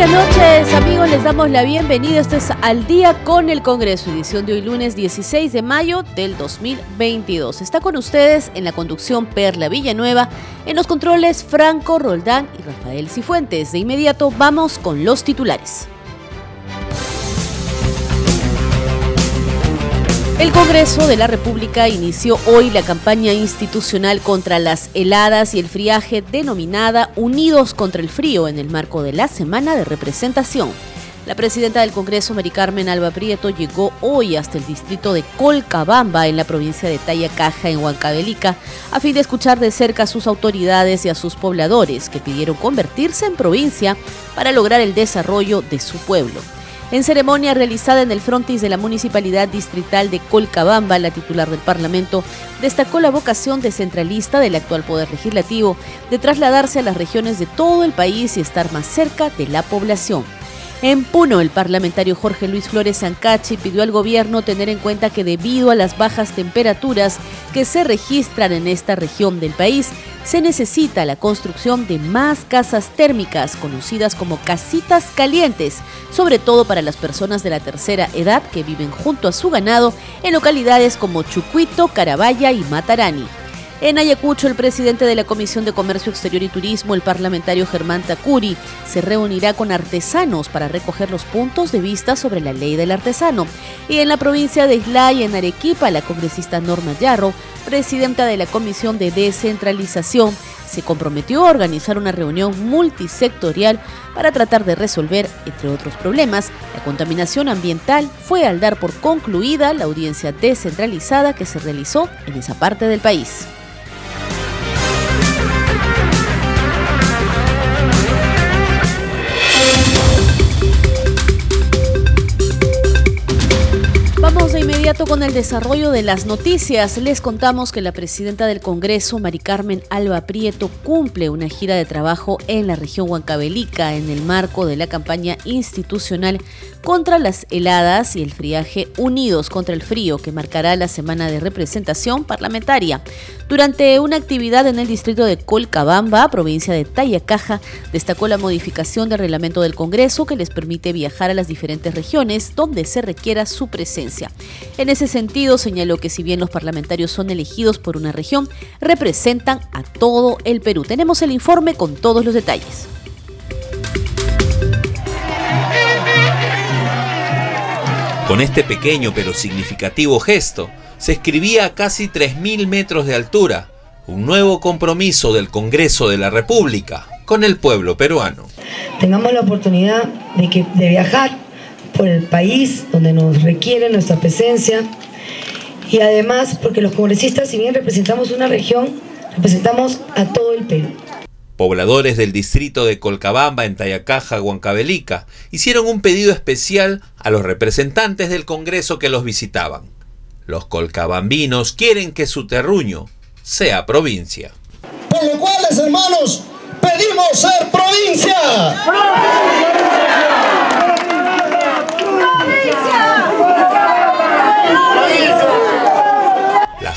Buenas noches amigos, les damos la bienvenida. Esto es Al Día con el Congreso, edición de hoy lunes 16 de mayo del 2022. Está con ustedes en la conducción Perla Villanueva, en los controles Franco Roldán y Rafael Cifuentes. De inmediato vamos con los titulares. El Congreso de la República inició hoy la campaña institucional contra las heladas y el friaje denominada Unidos contra el Frío en el marco de la Semana de Representación. La presidenta del Congreso, Mari Carmen Alba Prieto, llegó hoy hasta el distrito de Colcabamba, en la provincia de Tayacaja, en Huancavelica, a fin de escuchar de cerca a sus autoridades y a sus pobladores, que pidieron convertirse en provincia para lograr el desarrollo de su pueblo. En ceremonia realizada en el frontis de la Municipalidad Distrital de Colcabamba, la titular del Parlamento destacó la vocación descentralista del actual Poder Legislativo de trasladarse a las regiones de todo el país y estar más cerca de la población. En Puno, el parlamentario Jorge Luis Flores Sancachi pidió al gobierno tener en cuenta que debido a las bajas temperaturas que se registran en esta región del país, se necesita la construcción de más casas térmicas, conocidas como casitas calientes, sobre todo para las personas de la tercera edad que viven junto a su ganado en localidades como Chucuito, Carabaya y Matarani. En Ayacucho, el presidente de la Comisión de Comercio Exterior y Turismo, el parlamentario Germán Tacuri, se reunirá con artesanos para recoger los puntos de vista sobre la ley del artesano. Y en la provincia de Islay, en Arequipa, la congresista Norma Yarro, presidenta de la Comisión de Descentralización, se comprometió a organizar una reunión multisectorial para tratar de resolver, entre otros problemas, la contaminación ambiental fue al dar por concluida la audiencia descentralizada que se realizó en esa parte del país. Inmediato con el desarrollo de las noticias. Les contamos que la presidenta del Congreso, Mari Carmen Alba Prieto, cumple una gira de trabajo en la región Huancavelica en el marco de la campaña institucional contra las heladas y el friaje Unidos contra el Frío, que marcará la semana de representación parlamentaria. Durante una actividad en el distrito de Colcabamba, provincia de Tayacaja, destacó la modificación del reglamento del Congreso que les permite viajar a las diferentes regiones donde se requiera su presencia. En ese sentido, señaló que si bien los parlamentarios son elegidos por una región, representan a todo el Perú. Tenemos el informe con todos los detalles. Con este pequeño pero significativo gesto, se escribía a casi 3.000 metros de altura un nuevo compromiso del Congreso de la República con el pueblo peruano. Tengamos la oportunidad de, que, de viajar por el país donde nos requiere nuestra presencia y además porque los congresistas, si bien representamos una región, representamos a todo el Perú. Pobladores del distrito de Colcabamba en Tayacaja, Huancavelica, hicieron un pedido especial a los representantes del Congreso que los visitaban los colcabambinos quieren que su terruño sea provincia. Por lo cual, hermanos, pedimos ser provincia. La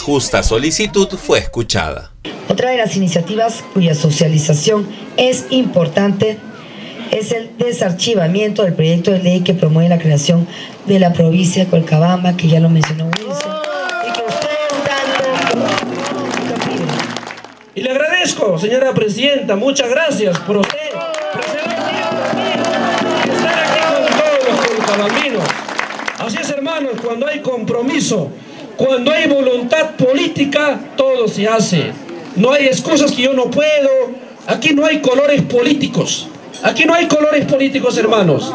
justa solicitud fue escuchada. Otra de las iniciativas cuya socialización es importante es el desarchivamiento del proyecto de ley que promueve la creación de la provincia de Colcabamba, que ya lo mencionó Wilson, y que ustedes tanto Y le agradezco, señora presidenta, muchas gracias por usted estar aquí con todos los colcabambinos. Así es, hermanos, cuando hay compromiso, cuando hay voluntad política, todo se hace. No hay excusas que yo no puedo. Aquí no hay colores políticos. Aquí no hay colores políticos, hermanos.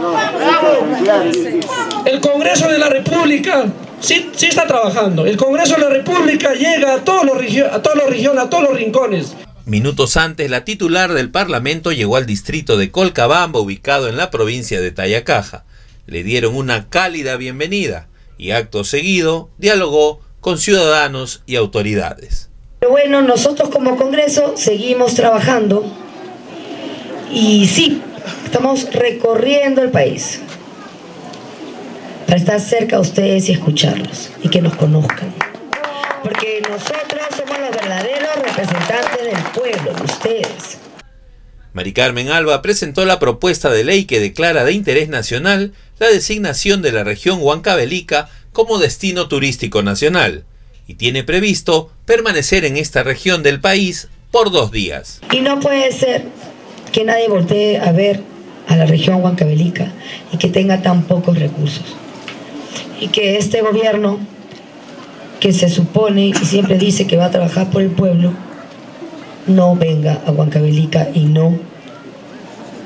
El Congreso de la República sí, está trabajando. El Congreso de la República llega a todos los, a todos los regiones, a todos los rincones. Minutos antes, la titular del Parlamento llegó al distrito de Colcabamba, ubicado en la provincia de Tayacaja. Le dieron una cálida bienvenida y acto seguido dialogó con ciudadanos y autoridades. Pero bueno, nosotros como Congreso seguimos trabajando y sí, estamos recorriendo el país para estar cerca de ustedes y escucharlos y que nos conozcan. Porque nosotros somos los verdaderos representantes del pueblo, ustedes. Mari Carmen Alba presentó la propuesta de ley que declara de interés nacional la designación de la región Huancavelica como destino turístico nacional y tiene previsto permanecer en esta región del país por dos días. Y no puede ser que nadie voltee a ver a la región Huancavelica y que tenga tan pocos recursos. Y que este gobierno, que se supone y siempre dice que va a trabajar por el pueblo, no venga a Huancavelica y no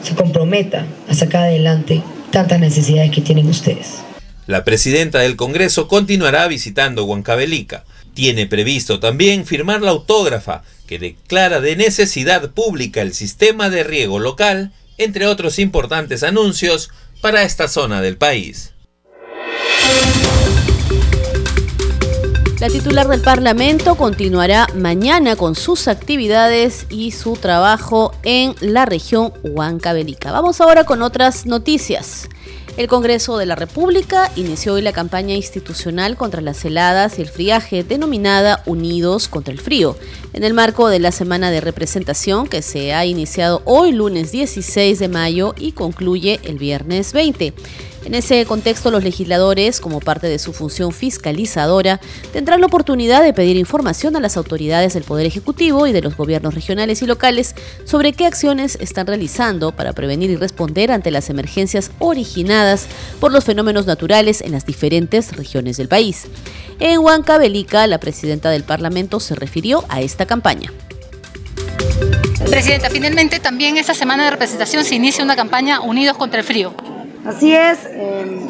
se comprometa a sacar adelante tantas necesidades que tienen ustedes. La presidenta del Congreso continuará visitando Huancavelica. Tiene previsto también firmar la autógrafa que declara de necesidad pública el sistema de riego local, entre otros importantes anuncios para esta zona del país. La titular del Parlamento continuará mañana con sus actividades y su trabajo en la región Huancavelica. Vamos ahora con otras noticias. El Congreso de la República inició hoy la campaña institucional contra las heladas y el friaje denominada Unidos contra el Frío, en el marco de la semana de representación que se ha iniciado hoy lunes 16 de mayo y concluye el viernes 20. En ese contexto, los legisladores, como parte de su función fiscalizadora, tendrán la oportunidad de pedir información a las autoridades del Poder Ejecutivo y de los gobiernos regionales y locales sobre qué acciones están realizando para prevenir y responder ante las emergencias originadas por los fenómenos naturales en las diferentes regiones del país. En Huancavelica, la presidenta del Parlamento se refirió a esta campaña. Presidenta, finalmente también esta semana de representación se inicia una campaña Unidos contra el Frío. Así es, eh,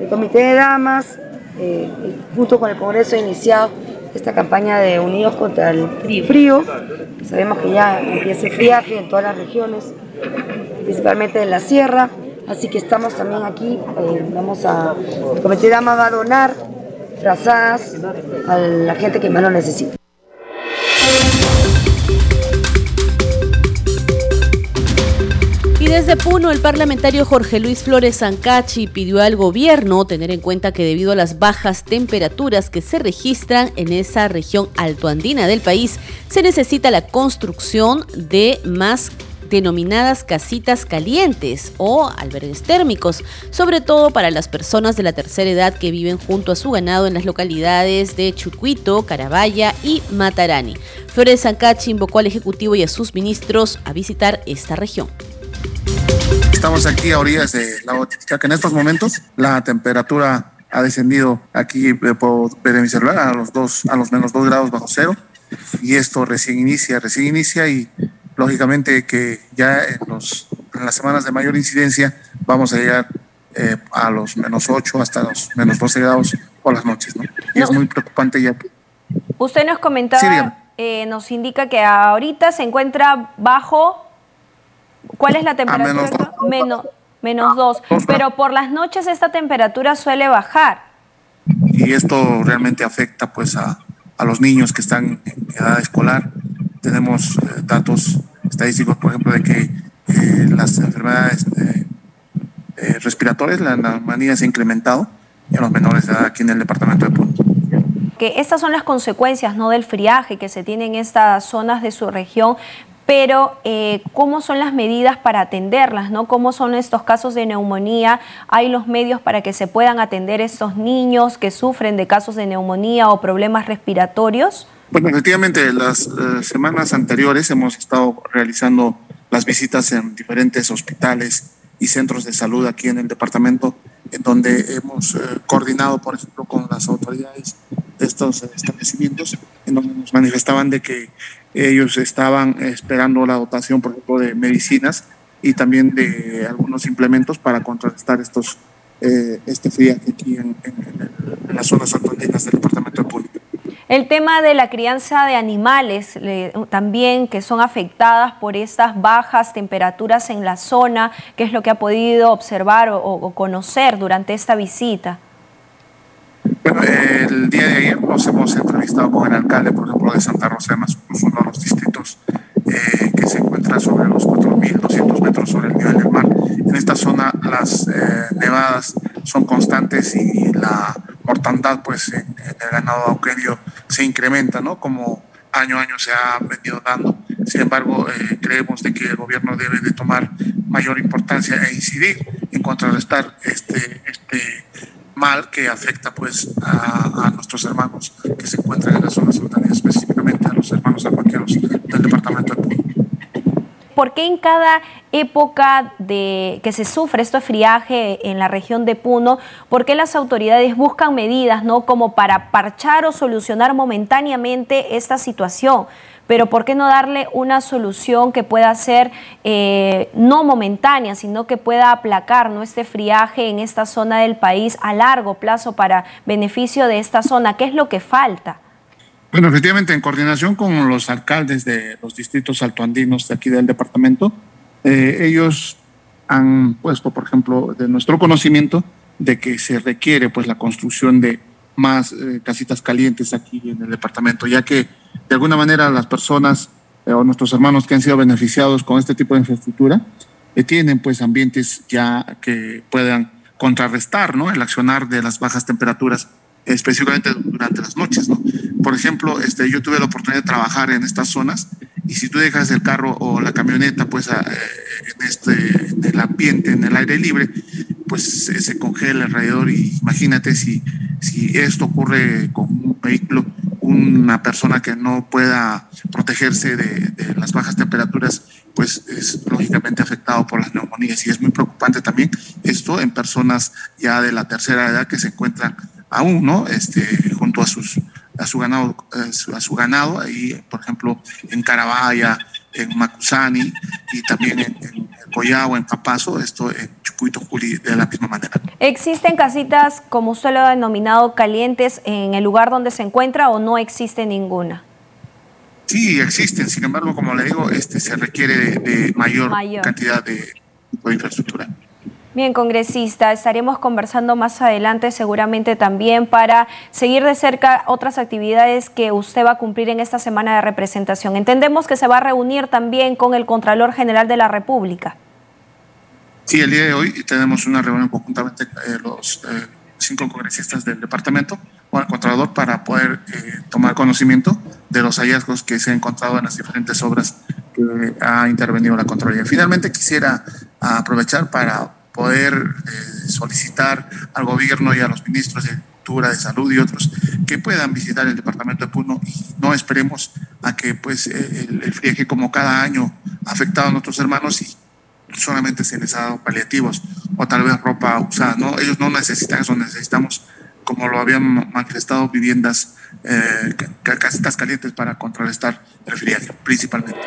el Comité de Damas, eh, junto con el Congreso, ha iniciado esta campaña de Unidos contra el Frío. Sabemos que ya empieza el friaje en todas las regiones, principalmente en la sierra, así que estamos también aquí, eh, vamos a, el Comité de Damas va a donar frazadas a la gente que más lo necesita. Desde Puno, el parlamentario Jorge Luis Flores Sancachi pidió al gobierno tener en cuenta que debido a las bajas temperaturas que se registran en esa región altoandina del país, se necesita la construcción de más denominadas casitas calientes o albergues térmicos, sobre todo para las personas de la tercera edad que viven junto a su ganado en las localidades de Chucuito, Carabaya y Matarani. Flores Sancachi invocó al Ejecutivo y a sus ministros a visitar esta región. Estamos aquí a orillas de la que En estos momentos la temperatura ha descendido aquí eh, por ver mi celular a los dos, a los menos dos grados bajo cero. Y esto recién inicia, recién inicia y lógicamente que ya en, los, en las semanas de mayor incidencia vamos a llegar eh, a los menos 8 hasta los menos 12 grados por las noches. ¿no? Y es muy preocupante ya. Usted nos comentaba, eh, nos indica que ahorita se encuentra bajo ¿Cuál es la temperatura? menos, menos, dos. Pero por las noches esta temperatura suele bajar. Y esto realmente afecta pues a, a los niños que están en edad escolar. Tenemos eh, datos estadísticos, por ejemplo, de que eh, las enfermedades eh, respiratorias, la neumonía se ha incrementado en los menores de edad aquí en el departamento de Punto que estas son las consecuencias ¿no? del friaje que se tiene en estas zonas de su región, pero eh, cómo son las medidas para atenderlas, ¿no? ¿Cómo son estos casos de neumonía? ¿Hay los medios para que se puedan atender estos niños que sufren de casos de neumonía o problemas respiratorios? Bueno, efectivamente, las eh, semanas anteriores hemos estado realizando las visitas en diferentes hospitales y centros de salud aquí en el departamento, en donde hemos eh, coordinado, por ejemplo, con las autoridades de estos establecimientos, en donde nos manifestaban de que ellos estaban esperando la dotación, por ejemplo, de medicinas y también de algunos implementos para contrarrestar estos, eh, este friaje aquí en, las zonas altoandinas del departamento de Público. El tema de la crianza de animales también que son afectadas por estas bajas temperaturas en la zona, ¿qué es lo que ha podido observar o, conocer durante esta visita? Bueno, el día de ayer nos hemos entrevistado con el alcalde, por ejemplo, de Santa Rosa de uno de los distritos eh, que se encuentra sobre los 4.200 metros sobre el nivel del mar. En esta zona las eh, nevadas son constantes y la mortandad pues en, el ganado auquerio se incrementa, ¿no? Como año a año se ha venido dando. Sin embargo, eh, creemos de que el gobierno debe de tomar mayor importancia e incidir en contrarrestar este, este mal que afecta pues a, nuestros hermanos que se encuentran en la zona sultana, específicamente a los hermanos alpaqueros del departamento de Puno. ¿Por qué en cada época de que se sufre esto de friaje en la región de Puno, por qué las autoridades buscan medidas ¿no? como para parchar o solucionar momentáneamente esta situación? Pero ¿por qué no darle una solución que pueda ser eh, no momentánea, sino que pueda aplacar ¿no? este friaje en esta zona del país a largo plazo para beneficio de esta zona? ¿Qué es lo que falta? Bueno, efectivamente, en coordinación con los alcaldes de los distritos altoandinos de aquí del departamento, eh, ellos han puesto, por ejemplo, de nuestro conocimiento de que se requiere pues la construcción de más eh, casitas calientes aquí en el departamento, ya que de alguna manera las personas eh, o nuestros hermanos que han sido beneficiados con este tipo de infraestructura tienen pues ambientes ya que puedan contrarrestar ¿no? el accionar de las bajas temperaturas específicamente durante las noches, ¿no? Por ejemplo, este, yo tuve la oportunidad de trabajar en estas zonas y si tú dejas el carro o la camioneta, pues eh, en este, en el ambiente, en el aire libre, pues se, congela alrededor y imagínate si, si esto ocurre con un vehículo, una persona que no pueda protegerse de, las bajas temperaturas, pues es lógicamente afectado por las neumonías y es muy preocupante también esto en personas ya de la tercera edad que se encuentran aún, ¿no? Este, junto a sus a su ganado, a su, ganado ahí, por ejemplo, en Carabaya, en Macusani y también en, en Coyagua, en Papazo, esto Chucuito, Juli, de la misma manera. ¿Existen casitas, como usted lo ha denominado, calientes en el lugar donde se encuentra o no existe ninguna? Sí, existen, sin embargo, como le digo, este, se requiere de, mayor, cantidad de infraestructura. Bien, congresista, estaremos conversando más adelante seguramente también para seguir de cerca otras actividades que usted va a cumplir en esta semana de representación. Entendemos que se va a reunir también con el Contralor General de la República. Sí, el día de hoy tenemos una reunión conjuntamente eh, los eh, cinco congresistas del departamento con el Contralor para poder eh, tomar conocimiento de los hallazgos que se han encontrado en las diferentes obras que ha intervenido la Contraloría. Finalmente quisiera aprovechar para poder eh, solicitar al gobierno y a los ministros de Cultura, de Salud y otros que puedan visitar el departamento de Puno y no esperemos a que pues eh, el, el como cada año ha afectado a nuestros hermanos y solamente se les ha dado paliativos o tal vez ropa usada, ¿no? Ellos no necesitan eso, necesitamos, como lo habían manifestado, viviendas, eh, casitas calientes para contrarrestar el friaje, principalmente.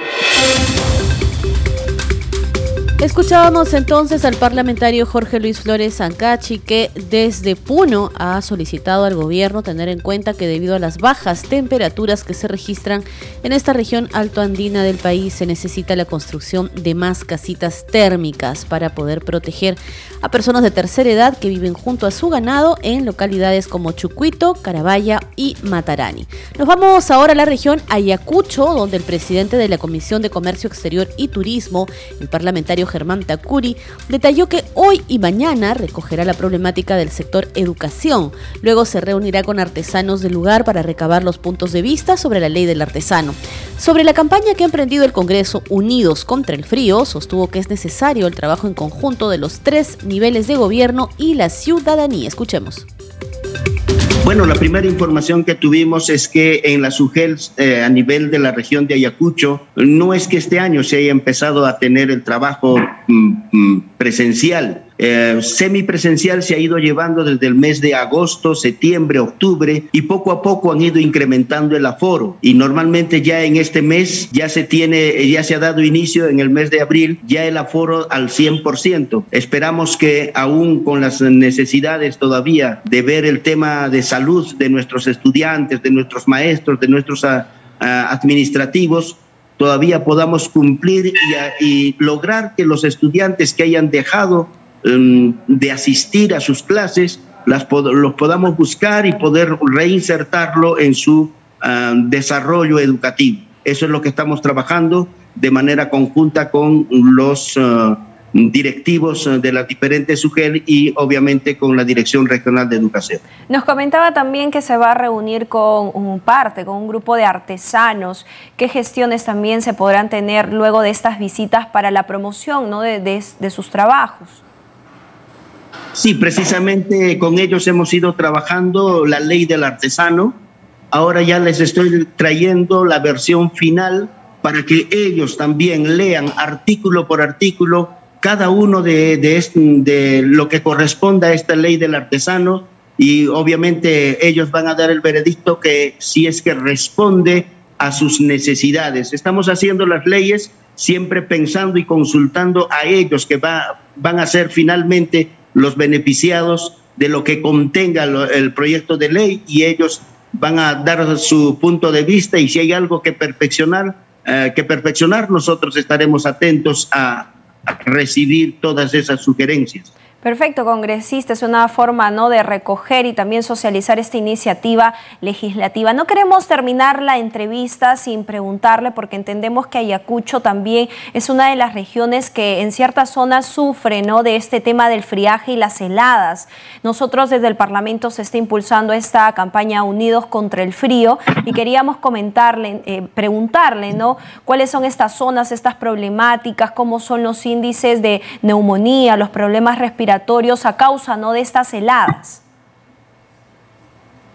Escuchábamos entonces al parlamentario Jorge Luis Flores Ancachi que desde Puno ha solicitado al gobierno tener en cuenta que debido a las bajas temperaturas que se registran en esta región altoandina del país se necesita la construcción de más casitas térmicas para poder proteger a personas de tercera edad que viven junto a su ganado en localidades como Chucuito, Carabaya y Matarani. Nos vamos ahora a la región Ayacucho, donde el presidente de la Comisión de Comercio Exterior y Turismo, el parlamentario Germán Tacuri, detalló que hoy y mañana recogerá la problemática del sector educación. Luego se reunirá con artesanos del lugar para recabar los puntos de vista sobre la ley del artesano. Sobre la campaña que ha emprendido el Congreso Unidos contra el Frío, sostuvo que es necesario el trabajo en conjunto de los tres niveles de gobierno y la ciudadanía. Escuchemos. Bueno, la primera información que tuvimos es que en la SUGEL eh, a nivel de la región de Ayacucho, no es que este año se haya empezado a tener el trabajo mm, mm, presencial. Eh, semipresencial se ha ido llevando desde el mes de agosto, septiembre, octubre y poco a poco han ido incrementando el aforo y normalmente ya en este mes ya se tiene, ya se ha dado inicio en el mes de abril ya el aforo al 100%. Esperamos que aún con las necesidades todavía de ver el tema de salud de nuestros estudiantes, de nuestros maestros, de nuestros ah, ah, administrativos, todavía podamos cumplir y, lograr que los estudiantes que hayan dejado de asistir a sus clases las los podamos buscar y poder reinsertarlo en su ah, desarrollo educativo. Eso es lo que estamos trabajando de manera conjunta con los ah, directivos eh, de las diferentes SUGEL y obviamente con la Dirección Regional de Educación. Nos comentaba también que se va a reunir con un parte, con un grupo de artesanos. ¿Qué gestiones también se podrán tener luego de estas visitas para la promoción ¿no? de sus trabajos? Sí, precisamente con ellos hemos ido trabajando la ley del artesano. Ahora ya les estoy trayendo la versión final para que ellos también lean artículo por artículo cada uno de, de, lo que corresponda a esta ley del artesano y obviamente ellos van a dar el veredicto que si es que responde a sus necesidades. Estamos haciendo las leyes siempre pensando y consultando a ellos que va, van a ser finalmente los beneficiados de lo que contenga el proyecto de ley y ellos van a dar su punto de vista y si hay algo que perfeccionar, eh, que perfeccionar, nosotros estaremos atentos a, recibir todas esas sugerencias. Perfecto, congresista, es una forma ¿no? de recoger y también socializar esta iniciativa legislativa. No queremos terminar la entrevista sin preguntarle, porque entendemos que Ayacucho también es una de las regiones que en ciertas zonas sufre ¿no? de este tema del friaje y las heladas. Nosotros desde el Parlamento se está impulsando esta campaña Unidos contra el Frío y queríamos comentarle, eh, preguntarle ¿no? cuáles son estas zonas, estas problemáticas, cómo son los índices de neumonía, los problemas respiratorios a causa ¿no? de estas heladas.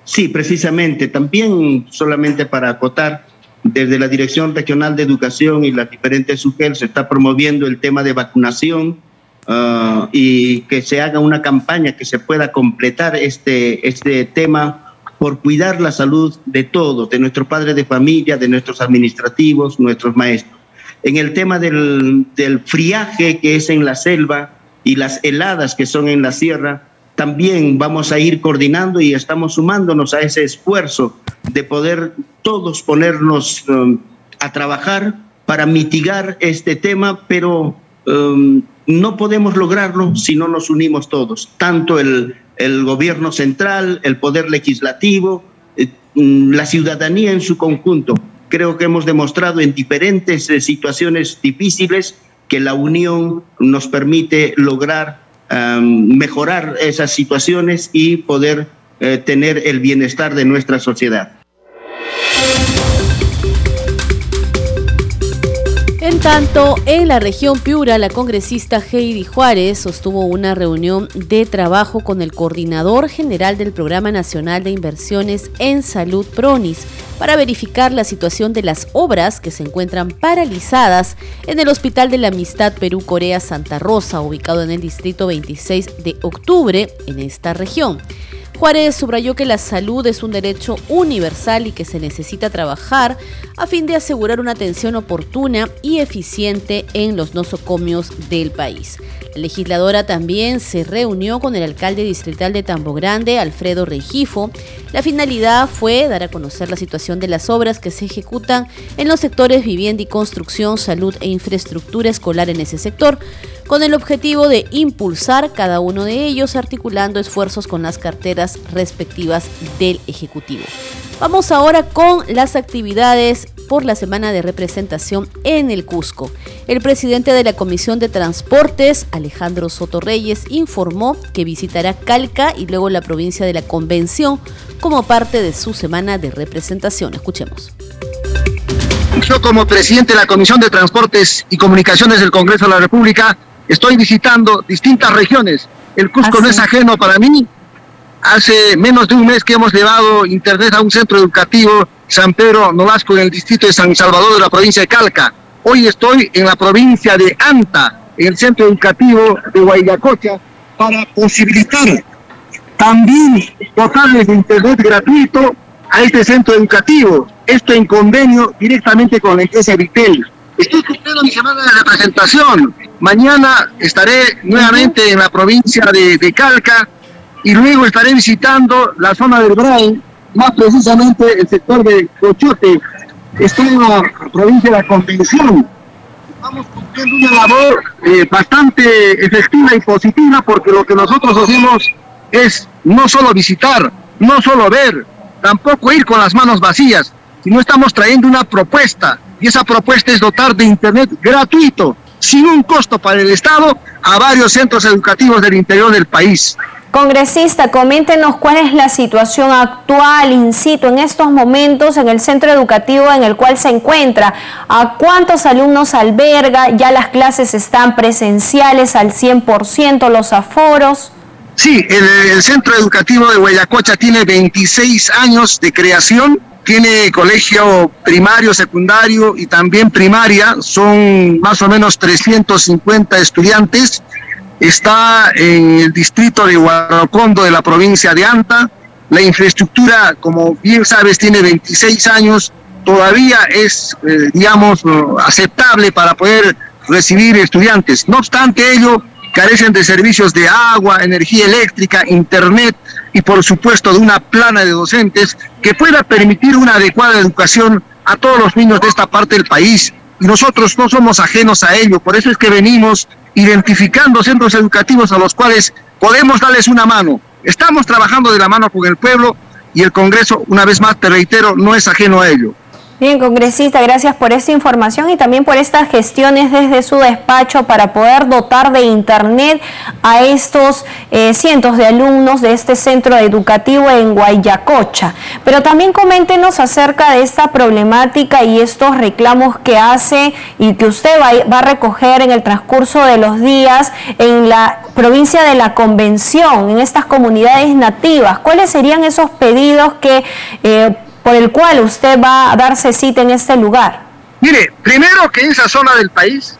Sí, precisamente. También solamente para acotar, desde la Dirección Regional de Educación y las diferentes SUGEL se está promoviendo el tema de vacunación ah, y que se haga una campaña que se pueda completar este, este tema por cuidar la salud de todos, de nuestros padres de familia, de nuestros administrativos, nuestros maestros. En el tema del, del friaje que es en la selva, y las heladas que son en la sierra, también vamos a ir coordinando y estamos sumándonos a ese esfuerzo de poder todos ponernos um, a trabajar para mitigar este tema, pero um, no podemos lograrlo si no nos unimos todos, tanto el, el gobierno central, el poder legislativo, eh, mm, la ciudadanía en su conjunto. Creo que hemos demostrado en diferentes eh, situaciones difíciles que la unión nos permite lograr mejorar esas situaciones y poder eh, tener el bienestar de nuestra sociedad. En tanto, en la región Piura, la congresista Heidi Juárez sostuvo una reunión de trabajo con el coordinador general del Programa Nacional de Inversiones en Salud PRONIS para verificar la situación de las obras que se encuentran paralizadas en el Hospital de la Amistad Perú-Corea Santa Rosa, ubicado en el distrito 26 de octubre en esta región. Juárez subrayó que la salud es un derecho universal y que se necesita trabajar a fin de asegurar una atención oportuna y eficiente en los nosocomios del país. La legisladora también se reunió con el alcalde distrital de Tambo Grande, Alfredo Regifo. La finalidad fue dar a conocer la situación de las obras que se ejecutan en los sectores vivienda y construcción, salud e infraestructura escolar en ese sector, con el objetivo de impulsar cada uno de ellos articulando esfuerzos con las carteras respectivas del Ejecutivo. Vamos ahora con las actividades por la semana de representación en el Cusco. El presidente de la Comisión de Transportes, Alejandro Soto Reyes, informó que visitará Calca y luego la provincia de la Convención como parte de su semana de representación. Escuchemos. Yo como presidente de la Comisión de Transportes y Comunicaciones del Congreso de la República estoy visitando distintas regiones. El Cusco no es ajeno para mí. Hace menos de un mes que hemos llevado internet a un centro educativo San Pedro Nolasco en el distrito de San Salvador de la provincia de Calca. Hoy estoy en la provincia de Anta, en el centro educativo de Guayacocha para posibilitar también dotarles de internet gratuito a este centro educativo. Esto en convenio directamente con la empresa Vitel. Estoy cumpliendo mi semana de representación. Mañana estaré nuevamente en la provincia de, de Calca y luego estaré visitando la zona del Brain, más precisamente el sector de Cochote. Estoy en la provincia de la Convención. Estamos cumpliendo una labor eh, bastante efectiva y positiva porque lo que nosotros hacemos es no solo visitar, no solo ver, tampoco ir con las manos vacías, sino estamos trayendo una propuesta y esa propuesta es dotar de Internet gratuito, sin un costo para el Estado, a varios centros educativos del interior del país. Congresista, coméntenos cuál es la situación actual, incito, en estos momentos en el centro educativo en el cual se encuentra. ¿A cuántos alumnos alberga? ¿Ya las clases están presenciales al 100%, los aforos? Sí, el, centro educativo de Guayacocha tiene 26 años de creación tiene colegio primario, secundario y también primaria, son más o menos 350 estudiantes. Está en el distrito de Guaracondo de la provincia de Anta. La infraestructura, como bien sabes, tiene 26 años, todavía es, eh, digamos, aceptable para poder recibir estudiantes. No obstante ello, carecen de servicios de agua, energía eléctrica, internet y por supuesto de una plana de docentes que pueda permitir una adecuada educación a todos los niños de esta parte del país. Y nosotros no somos ajenos a ello, por eso es que venimos identificando centros educativos a los cuales podemos darles una mano. Estamos trabajando de la mano con el pueblo y el Congreso, una vez más, te reitero, no es ajeno a ello. Bien, congresista, gracias por esta información y también por estas gestiones desde su despacho para poder dotar de Internet a estos eh, cientos de alumnos de este centro educativo en Guayacocha. Pero también coméntenos acerca de esta problemática y estos reclamos que hace y que usted va, va a recoger en el transcurso de los días en la provincia de la Convención, en estas comunidades nativas. ¿Cuáles serían esos pedidos que... Eh, por el cual usted va a darse cita en este lugar? Mire, primero que en esa zona del país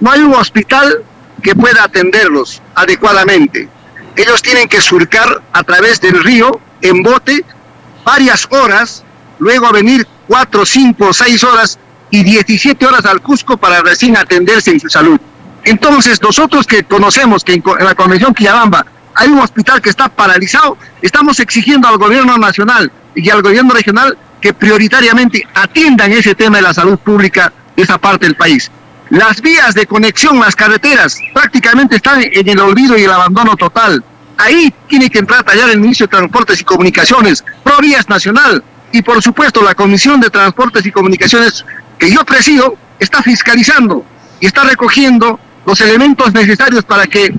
no hay un hospital que pueda atenderlos adecuadamente. Ellos tienen que surcar a través del río en bote varias horas, luego venir cuatro, cinco, seis horas y 17 horas al Cusco para recién atenderse en su salud. Entonces, nosotros que conocemos que en la Convención Quillabamba hay un hospital que está paralizado, estamos exigiendo al gobierno nacional y al gobierno regional que prioritariamente atiendan ese tema de la salud pública de esa parte del país. Las vías de conexión, las carreteras, prácticamente están en el olvido y el abandono total. Ahí tiene que entrar a tallar el Ministro de Transportes y Comunicaciones, Provías Nacional, y por supuesto la Comisión de Transportes y Comunicaciones que yo presido está fiscalizando y está recogiendo los elementos necesarios para que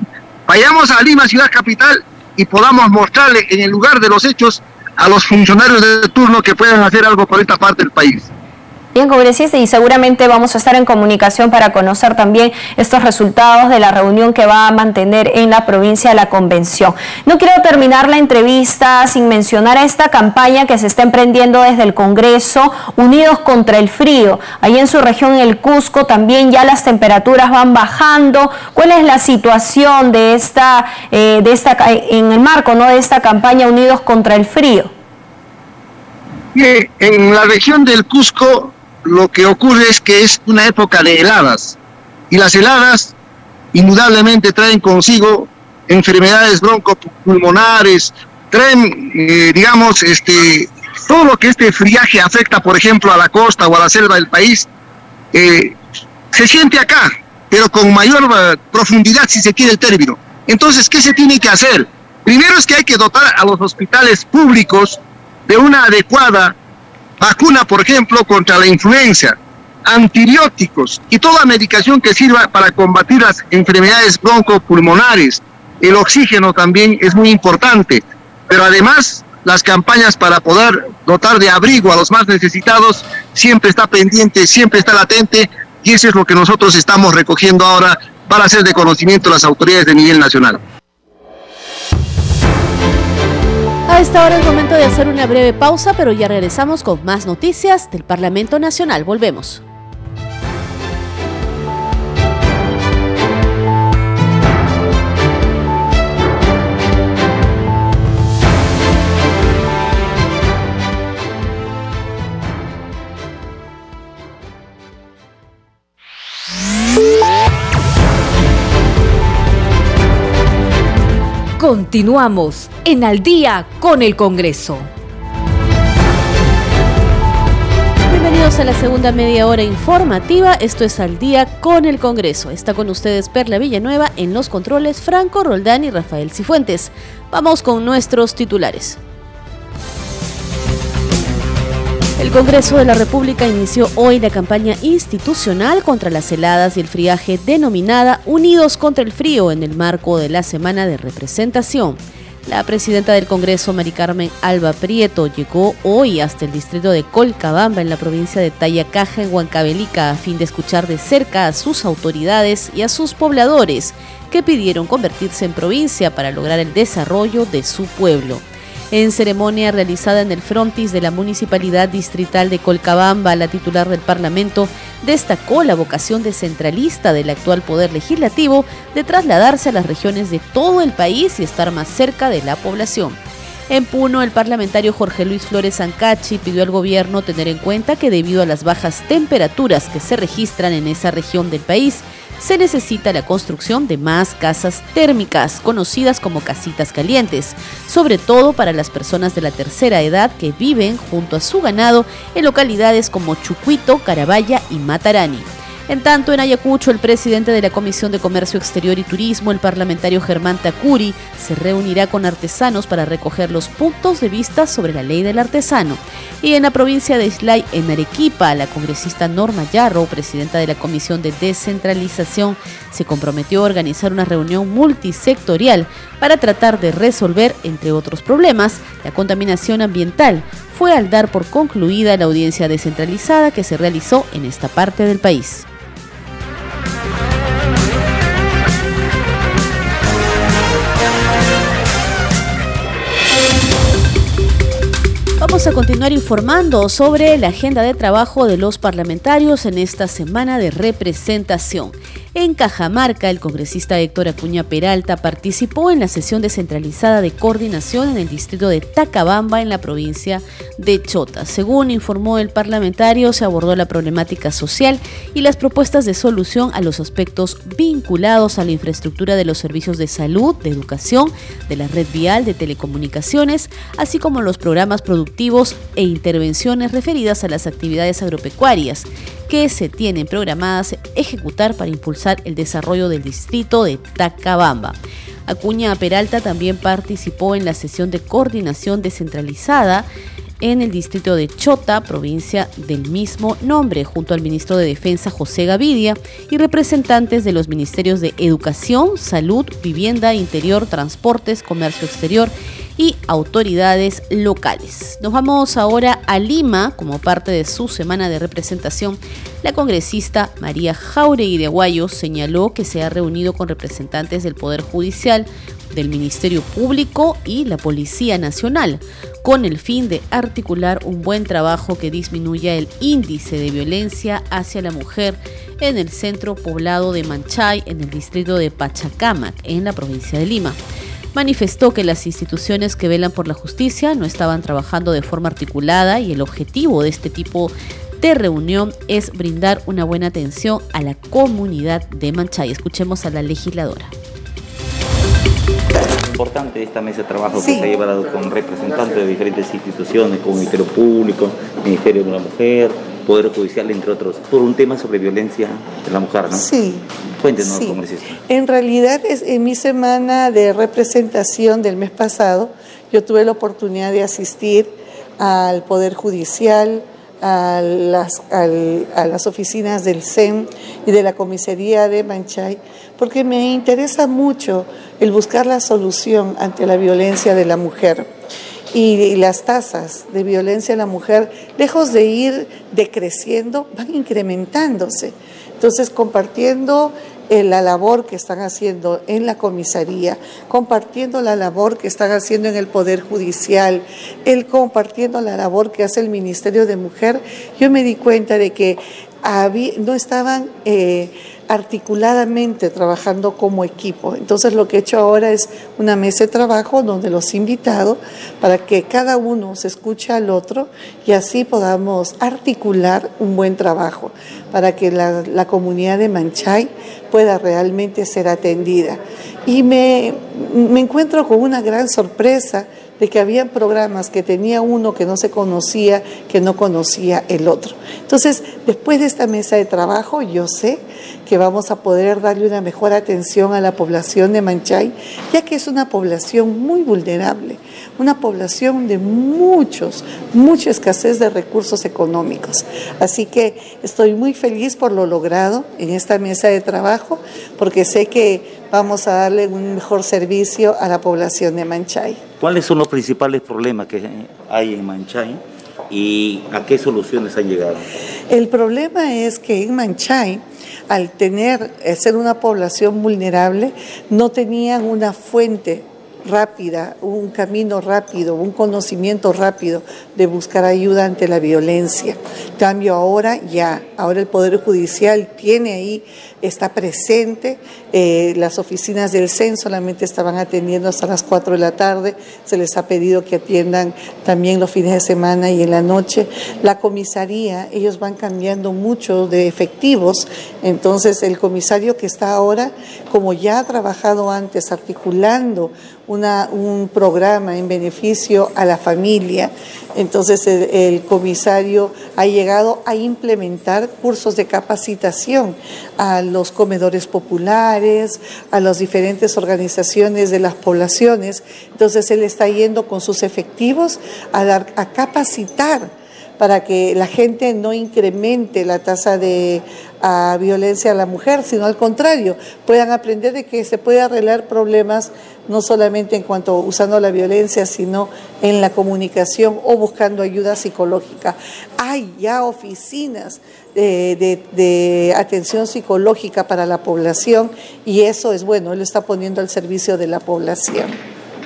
vayamos a Lima, ciudad capital, y podamos mostrarle en el lugar de los hechos a los funcionarios de turno que puedan hacer algo por esta parte del país. Bien, congresista, y seguramente vamos a estar en comunicación para conocer también estos resultados de la reunión que va a mantener en la provincia la Convención. No quiero terminar la entrevista sin mencionar a esta campaña que se está emprendiendo desde el Congreso, Unidos contra el Frío. Ahí en su región, el Cusco, también ya las temperaturas van bajando. ¿Cuál es la situación de esta, eh, de esta en el marco ¿no? de esta campaña Unidos contra el Frío? en la región del Cusco lo que ocurre es que es una época de heladas y las heladas indudablemente traen consigo enfermedades broncopulmonares, traen, eh, digamos, este, todo lo que este friaje afecta, por ejemplo, a la costa o a la selva del país, eh, se siente acá, pero con mayor eh, profundidad, si se quiere el término. Entonces, ¿qué se tiene que hacer? Primero es que hay que dotar a los hospitales públicos de una adecuada vacuna, por ejemplo, contra la influenza, antibióticos y toda medicación que sirva para combatir las enfermedades broncopulmonares. El oxígeno también es muy importante, pero además las campañas para poder dotar de abrigo a los más necesitados siempre está pendiente, siempre está latente y eso es lo que nosotros estamos recogiendo ahora para hacer de conocimiento a las autoridades de nivel nacional. Esta hora es momento de hacer una breve pausa, pero ya regresamos con más noticias del Parlamento Nacional. Volvemos. Continuamos en Al día con el Congreso. Bienvenidos a la segunda media hora informativa. Esto es Al día con el Congreso. Está con ustedes Perla Villanueva en los controles, Franco Roldán y Rafael Cifuentes. Vamos con nuestros titulares. El Congreso de la República inició hoy la campaña institucional contra las heladas y el friaje denominada Unidos contra el Frío en el marco de la Semana de Representación. La presidenta del Congreso, Mari Carmen Alba Prieto, llegó hoy hasta el distrito de Colcabamba, en la provincia de Tayacaja, en Huancavelica, a fin de escuchar de cerca a sus autoridades y a sus pobladores, que pidieron convertirse en provincia para lograr el desarrollo de su pueblo. En ceremonia realizada en el frontis de la Municipalidad Distrital de Colcabamba, la titular del Parlamento destacó la vocación descentralista del actual Poder Legislativo de trasladarse a las regiones de todo el país y estar más cerca de la población. En Puno, el parlamentario Jorge Luis Flores Ancachi pidió al gobierno tener en cuenta que debido a las bajas temperaturas que se registran en esa región del país, se necesita la construcción de más casas térmicas, conocidas como casitas calientes, sobre todo para las personas de la tercera edad que viven junto a su ganado en localidades como Chucuito, Carabaya y Matarani. En tanto, en Ayacucho, el presidente de la Comisión de Comercio Exterior y Turismo, el parlamentario Germán Tacuri, se reunirá con artesanos para recoger los puntos de vista sobre la ley del artesano. Y en la provincia de Islay, en Arequipa, la congresista Norma Yarro, presidenta de la Comisión de Descentralización, se comprometió a organizar una reunión multisectorial para tratar de resolver, entre otros problemas, la contaminación ambiental. Fue al dar por concluida la audiencia descentralizada que se realizó en esta parte del país. Vamos a continuar informando sobre la agenda de trabajo de los parlamentarios en esta semana de representación. En Cajamarca, el congresista Héctor Acuña Peralta participó en la sesión descentralizada de coordinación en el distrito de Tacabamba, en la provincia de Chota. Según informó el parlamentario, se abordó la problemática social y las propuestas de solución a los aspectos vinculados a la infraestructura de los servicios de salud, de educación, de la red vial, de telecomunicaciones, así como los programas productivos e intervenciones referidas a las actividades agropecuarias que se tienen programadas ejecutar para impulsar el desarrollo del distrito de Tacabamba. Acuña Peralta también participó en la sesión de coordinación descentralizada en el distrito de Chota, provincia del mismo nombre, junto al ministro de Defensa José Gavidia y representantes de los ministerios de Educación, Salud, Vivienda, Interior, Transportes, Comercio Exterior y autoridades locales. Nos vamos ahora a Lima como parte de su semana de representación. La congresista María Jauregui de Aguayo señaló que se ha reunido con representantes del Poder Judicial, del Ministerio Público y la Policía Nacional, con el fin de articular un buen trabajo que disminuya el índice de violencia hacia la mujer en el centro poblado de Manchay, en el distrito de Pachacamac, en la provincia de Lima manifestó que las instituciones que velan por la justicia no estaban trabajando de forma articulada y el objetivo de este tipo de reunión es brindar una buena atención a la comunidad de Manchay. Escuchemos a la legisladora importante esta mesa de trabajo que se ha llevado con representantes de diferentes instituciones, como el Ministerio Público, Ministerio de la Mujer, Poder Judicial, entre otros, por un tema sobre violencia de la mujer, ¿no? Sí. Cuéntenos, sí. congresista. En realidad, es, en mi semana de representación del mes pasado, yo tuve la oportunidad de asistir al Poder Judicial, a las, al, a las oficinas del CEN y de la comisaría de Manchay, porque me interesa mucho el buscar la solución ante la violencia de la mujer y las tasas de violencia de la mujer, lejos de ir decreciendo, van incrementándose. Entonces, compartiendo eh, la labor que están haciendo en la comisaría, compartiendo la labor que están haciendo en el Poder Judicial, el compartiendo la labor que hace el Ministerio de Mujer, yo me di cuenta de que no estaban... Eh, articuladamente trabajando como equipo. Entonces lo que he hecho ahora es una mesa de trabajo donde los he invitado para que cada uno se escuche al otro y así podamos articular un buen trabajo para que la, la comunidad de Manchay pueda realmente ser atendida. y me, me encuentro con una gran sorpresa de que había programas que tenía uno que no se conocía, que no conocía el otro. Entonces, después de esta mesa de trabajo, yo sé que vamos a poder darle una mejor atención a la población de Manchay, ya que es una población muy vulnerable, una población de muchos, mucha escasez de recursos económicos. Así que estoy muy feliz por lo logrado en esta mesa de trabajo, porque sé que vamos a darle un mejor servicio a la población de Manchay. ¿Cuáles son los principales problemas que hay en Manchay y a qué soluciones han llegado? El problema es que en Manchay, al tener, eh, ser una población vulnerable, no tenían una fuente rápida, un camino rápido, un conocimiento rápido de buscar ayuda ante la violencia. Cambio ahora ya, ahora el Poder Judicial tiene ahí, está presente, eh, las oficinas del CEN solamente estaban atendiendo hasta las 4 de la tarde, se les ha pedido que atiendan también los fines de semana y en la noche. La comisaría, ellos van cambiando mucho de efectivos, entonces el comisario que está ahora, como ya ha trabajado antes articulando un programa en beneficio a la familia. Entonces el, comisario ha llegado a implementar cursos de capacitación a los comedores populares, a las diferentes organizaciones de las poblaciones. Entonces él está yendo con sus efectivos a, dar, a capacitar para que la gente no incremente la tasa de violencia a la mujer, sino al contrario, puedan aprender de que se puede arreglar problemas no solamente en cuanto usando la violencia, sino en la comunicación o buscando ayuda psicológica. Hay ya oficinas de, de atención psicológica para la población y eso es bueno, él lo está poniendo al servicio de la población.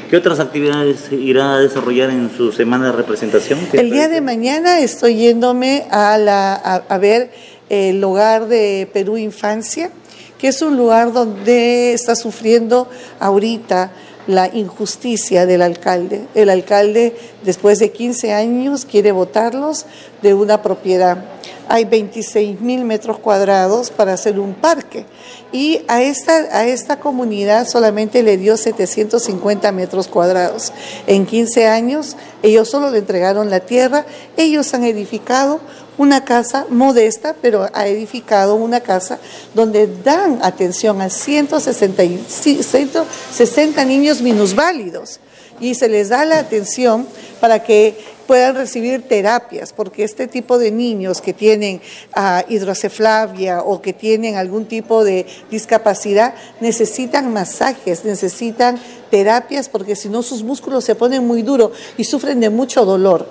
¿Qué otras actividades irá a desarrollar en su semana de representación? El día de mañana estoy yéndome a, la, a, ver el hogar de Perú Infancia, que es un lugar donde está sufriendo ahorita la injusticia del alcalde. El alcalde, después de 15 años, quiere votarlos de una propiedad. Hay 26 mil metros cuadrados para hacer un parque y a esta, a esta comunidad solamente le dio 750 metros cuadrados. En 15 años ellos solo le entregaron la tierra, ellos han edificado una casa modesta, pero ha edificado una casa donde dan atención a 160, 160 niños minusválidos y se les da la atención para que puedan recibir terapias, porque este tipo de niños que tienen uh, o que tienen algún tipo de discapacidad necesitan masajes, necesitan terapias, porque si no sus músculos se ponen muy duros y sufren de mucho dolor.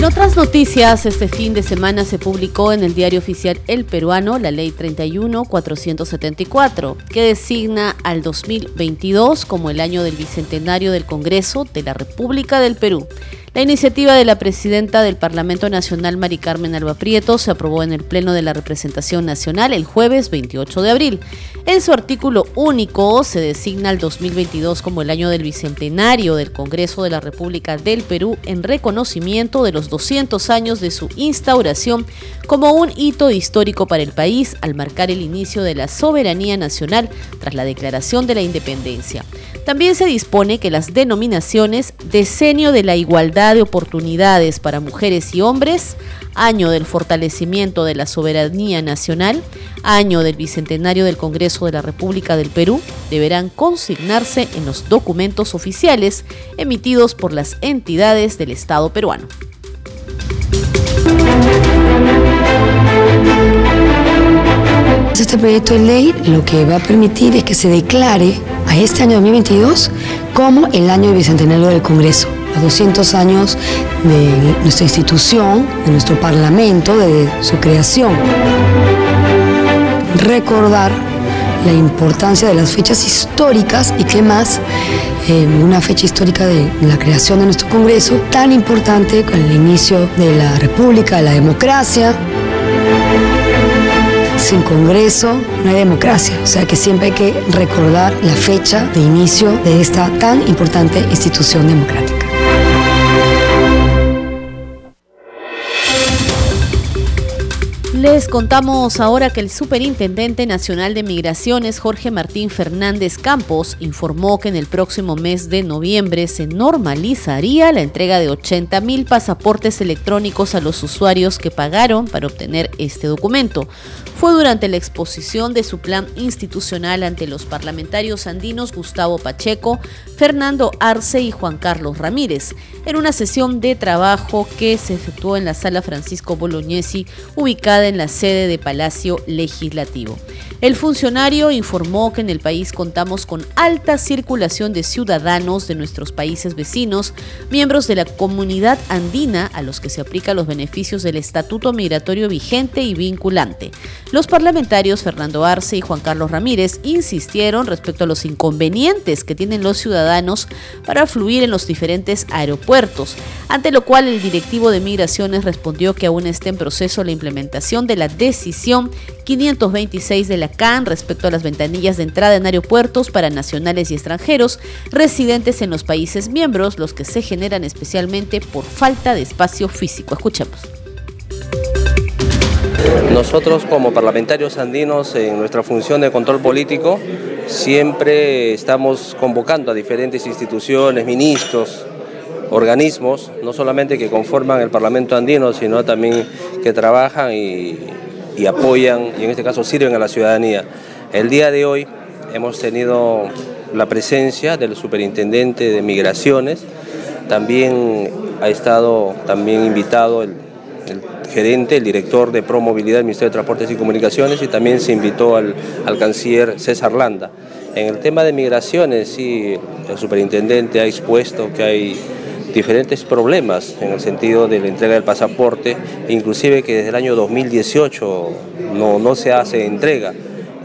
En otras noticias, este fin de semana se publicó en el diario oficial El Peruano la Ley 31-474, que designa al 2022 como el año del Bicentenario del Congreso de la República del Perú. La iniciativa de la presidenta del Parlamento Nacional, Mari Carmen Alba Prieto, se aprobó en el Pleno de la Representación Nacional el jueves 28 de abril. En su artículo único se designa el 2022 como el año del Bicentenario del Congreso de la República del Perú en reconocimiento de los 200 años de su instauración como un hito histórico para el país al marcar el inicio de la soberanía nacional tras la declaración de la independencia. También se dispone que las denominaciones Decenio de la Igualdad de Oportunidades para Mujeres y Hombres, Año del Fortalecimiento de la Soberanía Nacional, Año del Bicentenario del Congreso de la República del Perú, deberán consignarse en los documentos oficiales emitidos por las entidades del Estado peruano. Este proyecto de ley lo que va a permitir es que se declare a este año 2022 como el año del Bicentenario del Congreso, los 200 años de nuestra institución, de nuestro Parlamento, de su creación. Recordar la importancia de las fechas históricas y qué más eh, una fecha histórica de la creación de nuestro Congreso, tan importante con el inicio de la República, de la democracia. Sin Congreso no hay democracia, o sea que siempre hay que recordar la fecha de inicio de esta tan importante institución democrática. Les contamos ahora que el Superintendente Nacional de Migraciones, Jorge Martín Fernández Campos, informó que en el próximo mes de noviembre se normalizaría la entrega de 80 mil pasaportes electrónicos a los usuarios que pagaron para obtener este documento. Fue durante la exposición de su plan institucional ante los parlamentarios andinos Gustavo Pacheco, Fernando Arce y Juan Carlos Ramírez, en una sesión de trabajo que se efectuó en la sala Francisco Bolognesi, ubicada en la sede de Palacio Legislativo. El funcionario informó que en el país contamos con alta circulación de ciudadanos de nuestros países vecinos, miembros de la comunidad andina a los que se aplican los beneficios del estatuto migratorio vigente y vinculante. Los parlamentarios Fernando Arce y Juan Carlos Ramírez insistieron respecto a los inconvenientes que tienen los ciudadanos para fluir en los diferentes aeropuertos, ante lo cual el directivo de Migraciones respondió que aún está en proceso la implementación de la decisión 526 de la Respecto a las ventanillas de entrada en aeropuertos para nacionales y extranjeros residentes en los países miembros, los que se generan especialmente por falta de espacio físico. Escuchemos. Nosotros como parlamentarios andinos en nuestra función de control político siempre estamos convocando a diferentes instituciones, ministros, organismos, no solamente que conforman el Parlamento andino, sino también que trabajan y, y apoyan y en este caso sirven a la ciudadanía. El día de hoy hemos tenido la presencia del superintendente de migraciones, también ha estado también invitado el gerente, el director de Promovilidad del Ministerio de Transportes y Comunicaciones y también se invitó al, al canciller César Landa. En el tema de migraciones, sí, el superintendente ha expuesto que hay diferentes problemas en el sentido de la entrega del pasaporte, inclusive que desde el año 2018 no, no se hace entrega.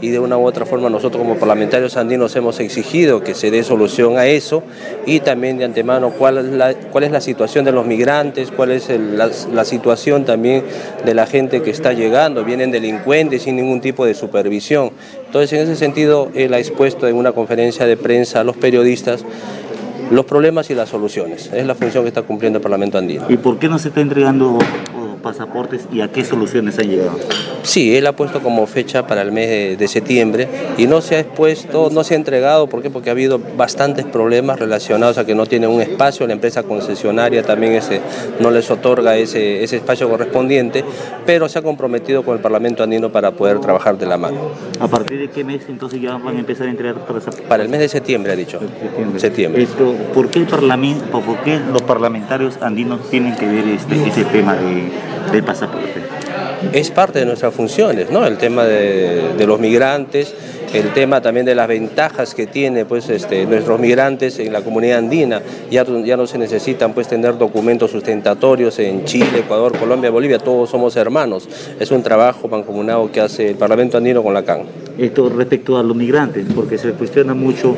Y de una u otra forma nosotros como parlamentarios andinos hemos exigido que se dé solución a eso. Y también de antemano cuál es la, cuál es la situación de los migrantes, cuál es la, la, situación también de la gente que está llegando, vienen delincuentes sin ningún tipo de supervisión. Entonces en ese sentido él ha expuesto en una conferencia de prensa a los periodistas los problemas y las soluciones. Es la función que está cumpliendo el Parlamento andino. ¿Y por qué no se está entregando pasaportes y a qué soluciones han llegado? Sí, él ha puesto como fecha para el mes de, de, septiembre y no se ha expuesto, no se ha entregado, ¿por qué? Porque ha habido bastantes problemas relacionados a que no tiene un espacio, la empresa concesionaria también ese, no les otorga ese, ese espacio correspondiente, pero se ha comprometido con el Parlamento andino para poder trabajar de la mano. ¿A partir de qué mes entonces ya van a empezar a entregar pasaportes? Para el mes de septiembre, ha dicho. Septiembre. septiembre. Esto, ¿por, qué el parlamento, ¿Por qué los parlamentarios andinos tienen que ver este, ese tema de, del pasaporte? Es parte de nuestras funciones, ¿no? El tema de, de, los migrantes, el tema también de las ventajas que tiene pues, este, nuestros migrantes en la comunidad andina. Ya, ya no se necesitan pues, tener documentos sustentatorios en Chile, Ecuador, Colombia, Bolivia, todos somos hermanos. Es un trabajo mancomunado que hace el Parlamento andino con la CAN. Esto respecto a los migrantes, porque se cuestiona mucho,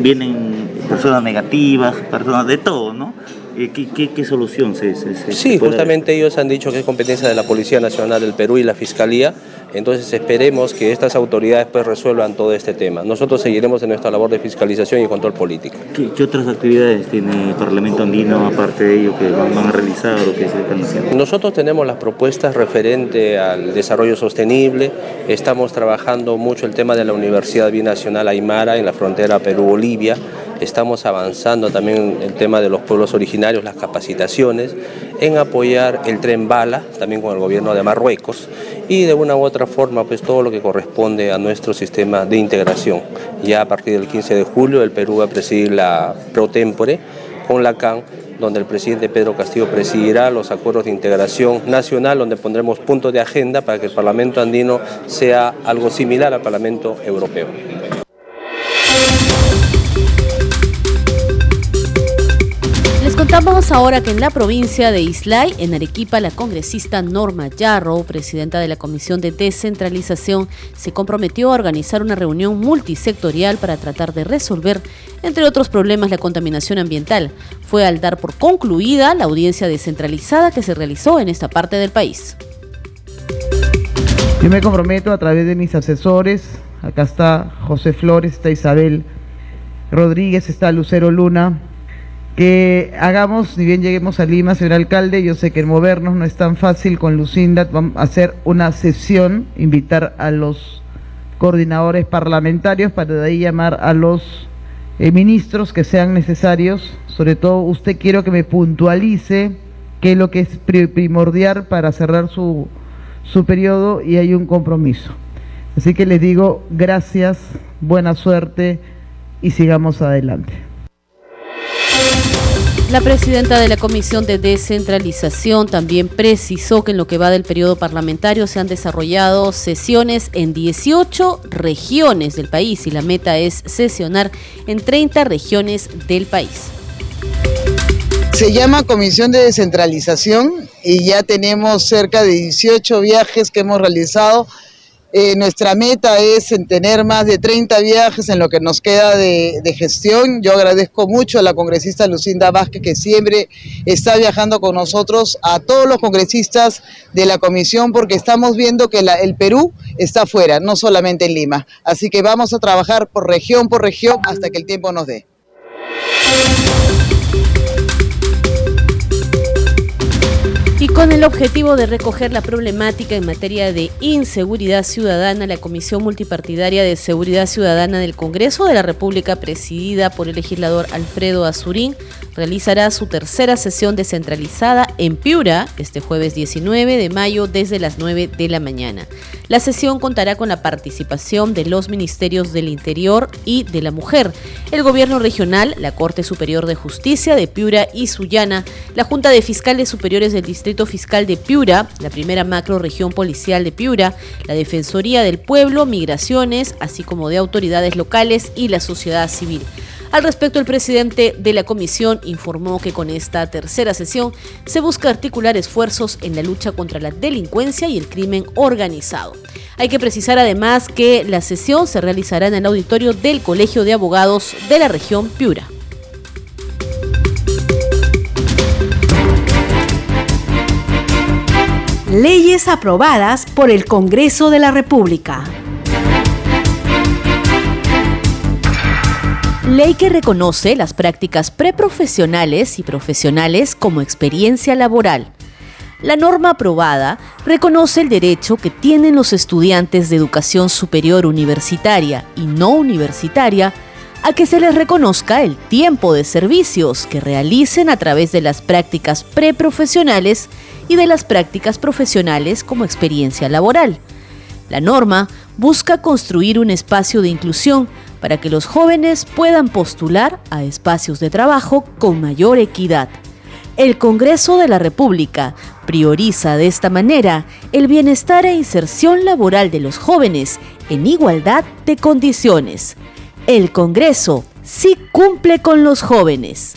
vienen personas negativas, personas de todo, ¿no? ¿Qué, qué, qué solución se, se, se Sí, justamente ellos han dicho que es competencia de la Policía Nacional del Perú y la Fiscalía, entonces esperemos que estas autoridades pues resuelvan todo este tema. Nosotros seguiremos en nuestra labor de fiscalización y control político. ¿Qué, qué otras actividades tiene el Parlamento andino aparte de ello que van, van a realizar o que se están haciendo? Nosotros tenemos las propuestas referente al desarrollo sostenible, estamos trabajando mucho el tema de la Universidad Binacional Aymara en la frontera Perú-Bolivia, estamos avanzando también el tema de los pueblos originarios, las capacitaciones, en apoyar el tren bala, también con el gobierno de Marruecos, y de una u otra forma, pues todo lo que corresponde a nuestro sistema de integración. Ya a partir del 15 de julio el Perú va a presidir la pro tempore con la CAN, donde el presidente Pedro Castillo presidirá los acuerdos de integración nacional, donde pondremos puntos de agenda para que el Parlamento andino sea algo similar al Parlamento europeo. Contamos ahora que en la provincia de Islay, en Arequipa, la congresista Norma Yarro, presidenta de la Comisión de Descentralización, se comprometió a organizar una reunión multisectorial para tratar de resolver, entre otros problemas, la contaminación ambiental. Fue al dar por concluida la audiencia descentralizada que se realizó en esta parte del país. Yo me comprometo a través de mis asesores, acá está José Flores, está Isabel Rodríguez, está Lucero Luna, que hagamos, ni bien lleguemos a Lima, señor alcalde, yo sé que movernos no es tan fácil con Lucinda, vamos a hacer una sesión, invitar a los coordinadores parlamentarios para de ahí llamar a los eh, ministros que sean necesarios, sobre todo usted quiero que me puntualice qué es lo que es primordial para cerrar su, su periodo y hay un compromiso. Así que les digo gracias, buena suerte y sigamos adelante. La presidenta de la Comisión de Descentralización también precisó que en lo que va del periodo parlamentario se han desarrollado sesiones en 18 regiones del país y la meta es sesionar en 30 regiones del país. Se llama Comisión de Descentralización y ya tenemos cerca de 18 viajes que hemos realizado eh, nuestra meta es en tener más de 30 viajes en lo que nos queda de, gestión. Yo agradezco mucho a la congresista Lucinda Vázquez que siempre está viajando con nosotros, a todos los congresistas de la comisión, porque estamos viendo que el Perú está afuera, no solamente en Lima. Así que vamos a trabajar por región por región hasta que el tiempo nos dé. Con el objetivo de recoger la problemática en materia de inseguridad ciudadana, la Comisión Multipartidaria de Seguridad Ciudadana del Congreso de la República, presidida por el legislador Alfredo Azurín, realizará su tercera sesión descentralizada en Piura este jueves 19 de mayo desde las 9 de la mañana. La sesión contará con la participación de los ministerios del Interior y de la Mujer, el Gobierno Regional, la Corte Superior de Justicia de Piura y Sullana, la Junta de Fiscales Superiores del Distrito Fiscal de Piura, la primera macro región policial de Piura, la Defensoría del Pueblo, Migraciones, así como de autoridades locales y la sociedad civil. Al respecto, el presidente de la comisión informó que con esta tercera sesión se busca articular esfuerzos en la lucha contra la delincuencia y el crimen organizado. Hay que precisar además que la sesión se realizará en el auditorio del Colegio de Abogados de la región Piura. Leyes aprobadas por el Congreso de la República. Ley que reconoce las prácticas preprofesionales y profesionales como experiencia laboral. La norma aprobada reconoce el derecho que tienen los estudiantes de educación superior universitaria y no universitaria a que se les reconozca el tiempo de servicios que realicen a través de las prácticas preprofesionales y de las prácticas profesionales como experiencia laboral. La norma busca construir un espacio de inclusión para que los jóvenes puedan postular a espacios de trabajo con mayor equidad. El Congreso de la República prioriza de esta manera el bienestar e inserción laboral de los jóvenes en igualdad de condiciones. El Congreso sí cumple con los jóvenes.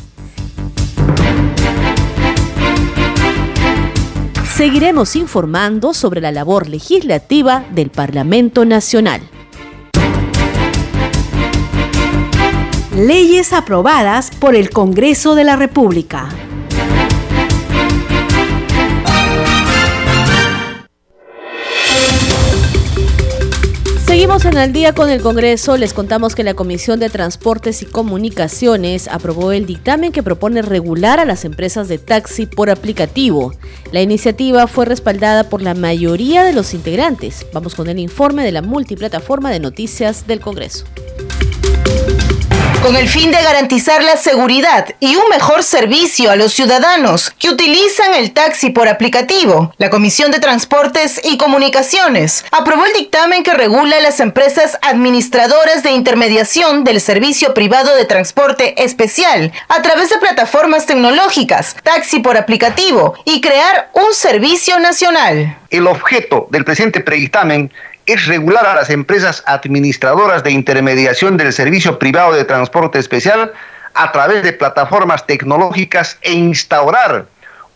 Seguiremos informando sobre la labor legislativa del Parlamento Nacional. Leyes aprobadas por el Congreso de la República. Seguimos en el día con el Congreso. Les contamos que la Comisión de Transportes y Comunicaciones aprobó el dictamen que propone regular a las empresas de taxi por aplicativo. La iniciativa fue respaldada por la mayoría de los integrantes. Vamos con el informe de la multiplataforma de noticias del Congreso con el fin de garantizar la seguridad y un mejor servicio a los ciudadanos que utilizan el taxi por aplicativo. La Comisión de Transportes y Comunicaciones aprobó el dictamen que regula las empresas administradoras de intermediación del servicio privado de transporte especial a través de plataformas tecnológicas, taxi por aplicativo y crear un servicio nacional. El objeto del presente predictamen es regular a las empresas administradoras de intermediación del servicio privado de transporte especial a través de plataformas tecnológicas e instaurar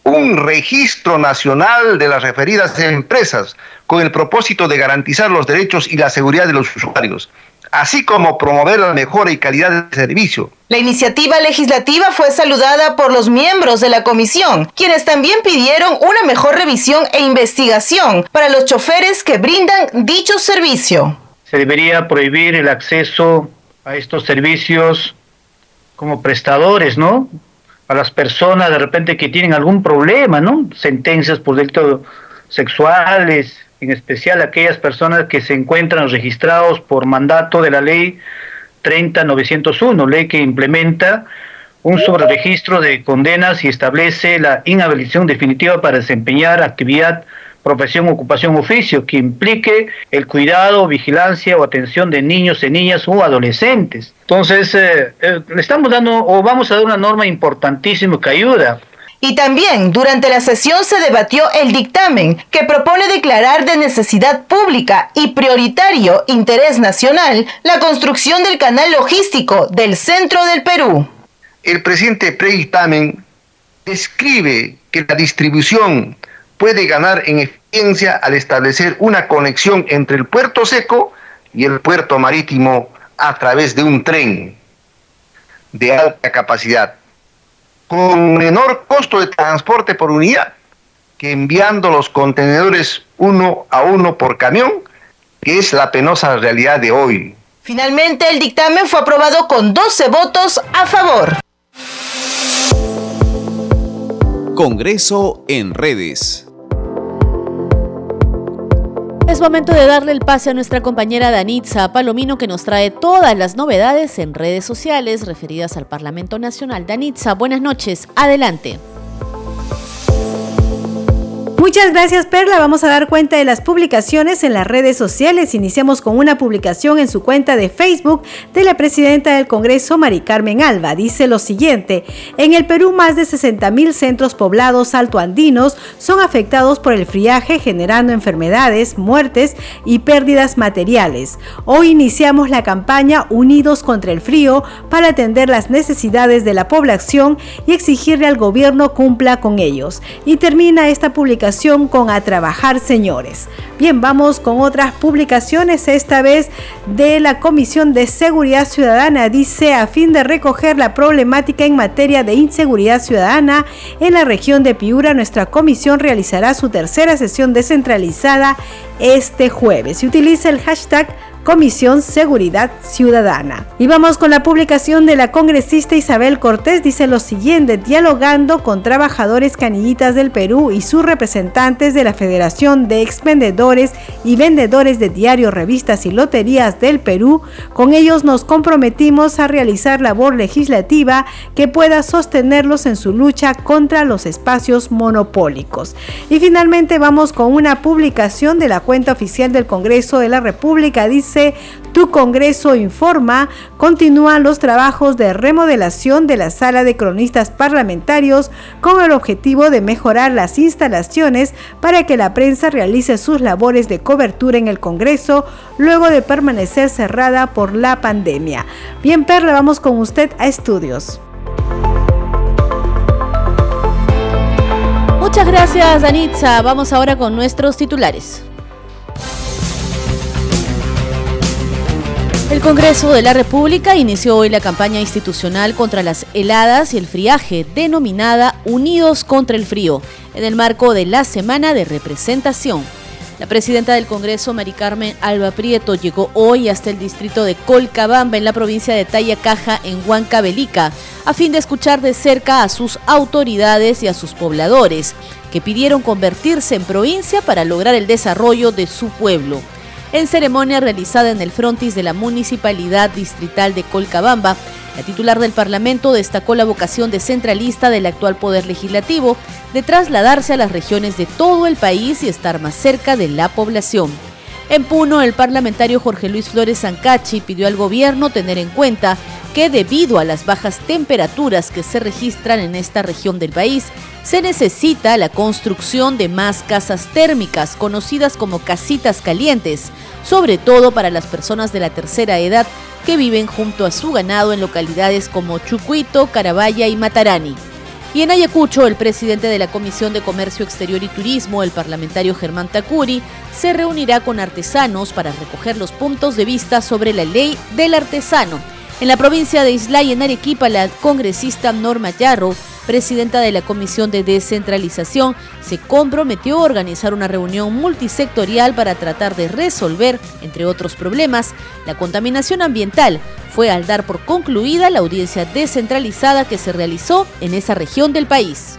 un registro nacional de las referidas empresas con el propósito de garantizar los derechos y la seguridad de los usuarios así como promover la mejora y calidad del servicio. La iniciativa legislativa fue saludada por los miembros de la comisión, quienes también pidieron una mejor revisión e investigación para los choferes que brindan dicho servicio. Se debería prohibir el acceso a estos servicios como prestadores, ¿no? a las personas de repente que tienen algún problema, ¿no? Sentencias por delitos sexuales, en especial aquellas personas que se encuentran registrados por mandato de la ley 30901, ley que implementa un sobreregistro de condenas y establece la inhabilitación definitiva para desempeñar actividad, profesión, ocupación, oficio, que implique el cuidado, vigilancia o atención de niños y niñas o adolescentes. Entonces, eh, eh, le estamos dando o vamos a dar una norma importantísima que ayuda y también durante la sesión se debatió el dictamen que propone declarar de necesidad pública y prioritario interés nacional la construcción del canal logístico del centro del Perú. El presidente predictamen describe que la distribución puede ganar en eficiencia al establecer una conexión entre el puerto seco y el puerto marítimo a través de un tren de alta capacidad con menor costo de transporte por unidad que enviando los contenedores uno a uno por camión, que es la penosa realidad de hoy. Finalmente, el dictamen fue aprobado con 12 votos a favor. Congreso en redes. Es momento de darle el pase a nuestra compañera Danitza Palomino que nos trae todas las novedades en redes sociales referidas al Parlamento Nacional. Danitza, buenas noches, adelante. Muchas gracias Perla, vamos a dar cuenta de las publicaciones en las redes sociales. Iniciamos con una publicación en su cuenta de Facebook de la presidenta del Congreso, Mari Carmen Alba. Dice lo siguiente, en el Perú más de 60 mil centros poblados altoandinos son afectados por el friaje generando enfermedades, muertes y pérdidas materiales. Hoy iniciamos la campaña Unidos contra el Frío para atender las necesidades de la población y exigirle al gobierno cumpla con ellos. Y termina esta publicación con A Trabajar Señores. Bien, vamos con otras publicaciones, esta vez de la Comisión de Seguridad Ciudadana. Dice, a fin de recoger la problemática en materia de inseguridad ciudadana en la región de Piura, nuestra comisión realizará su tercera sesión descentralizada este jueves. Se utiliza el hashtag Comisión Seguridad Ciudadana. Y vamos con la publicación de la congresista Isabel Cortés, dice lo siguiente, dialogando con trabajadores canillitas del Perú y sus representantes de la Federación de Expendedores y Vendedores de Diarios, Revistas y Loterías del Perú, con ellos nos comprometimos a realizar labor legislativa que pueda sostenerlos en su lucha contra los espacios monopólicos. Y finalmente vamos con una publicación de la cuenta oficial del Congreso de la República, dice tu Congreso informa, continúan los trabajos de remodelación de la sala de cronistas parlamentarios con el objetivo de mejorar las instalaciones para que la prensa realice sus labores de cobertura en el Congreso luego de permanecer cerrada por la pandemia. Bien, Perla, vamos con usted a estudios. Muchas gracias, Danitza. Vamos ahora con nuestros titulares. El Congreso de la República inició hoy la campaña institucional contra las heladas y el friaje, denominada Unidos contra el Frío, en el marco de la Semana de Representación. La presidenta del Congreso, Mari Carmen Alba Prieto, llegó hoy hasta el distrito de Colcabamba, en la provincia de Tayacaja, en Huancavelica, a fin de escuchar de cerca a sus autoridades y a sus pobladores, que pidieron convertirse en provincia para lograr el desarrollo de su pueblo. En ceremonia realizada en el frontis de la Municipalidad Distrital de Colcabamba, la titular del Parlamento destacó la vocación descentralista del actual Poder Legislativo de trasladarse a las regiones de todo el país y estar más cerca de la población. En Puno, el parlamentario Jorge Luis Flores Zancachi pidió al gobierno tener en cuenta que debido a las bajas temperaturas que se registran en esta región del país, se necesita la construcción de más casas térmicas, conocidas como casitas calientes, sobre todo para las personas de la tercera edad que viven junto a su ganado en localidades como Chucuito, Carabaya y Matarani. Y en Ayacucho, el presidente de la Comisión de Comercio Exterior y Turismo, el parlamentario Germán Tacuri, se reunirá con artesanos para recoger los puntos de vista sobre la ley del artesano. En la provincia de Islay, en Arequipa, la congresista Norma Yarro presidenta de la Comisión de Descentralización, se comprometió a organizar una reunión multisectorial para tratar de resolver, entre otros problemas, la contaminación ambiental. Fue al dar por concluida la audiencia descentralizada que se realizó en esa región del país.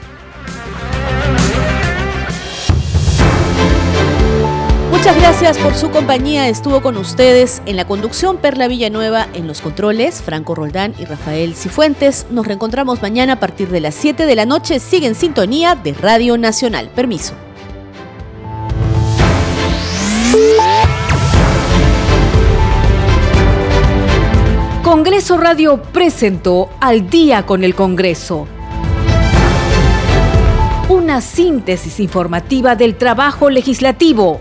Muchas gracias por su compañía. Estuvo con ustedes en la conducción Perla Villanueva, en los controles Franco Roldán y Rafael Cifuentes. Nos reencontramos mañana a partir de las 7 de la noche. Sigue en sintonía de Radio Nacional. Permiso. Congreso Radio presentó Al día con el Congreso. Una síntesis informativa del trabajo legislativo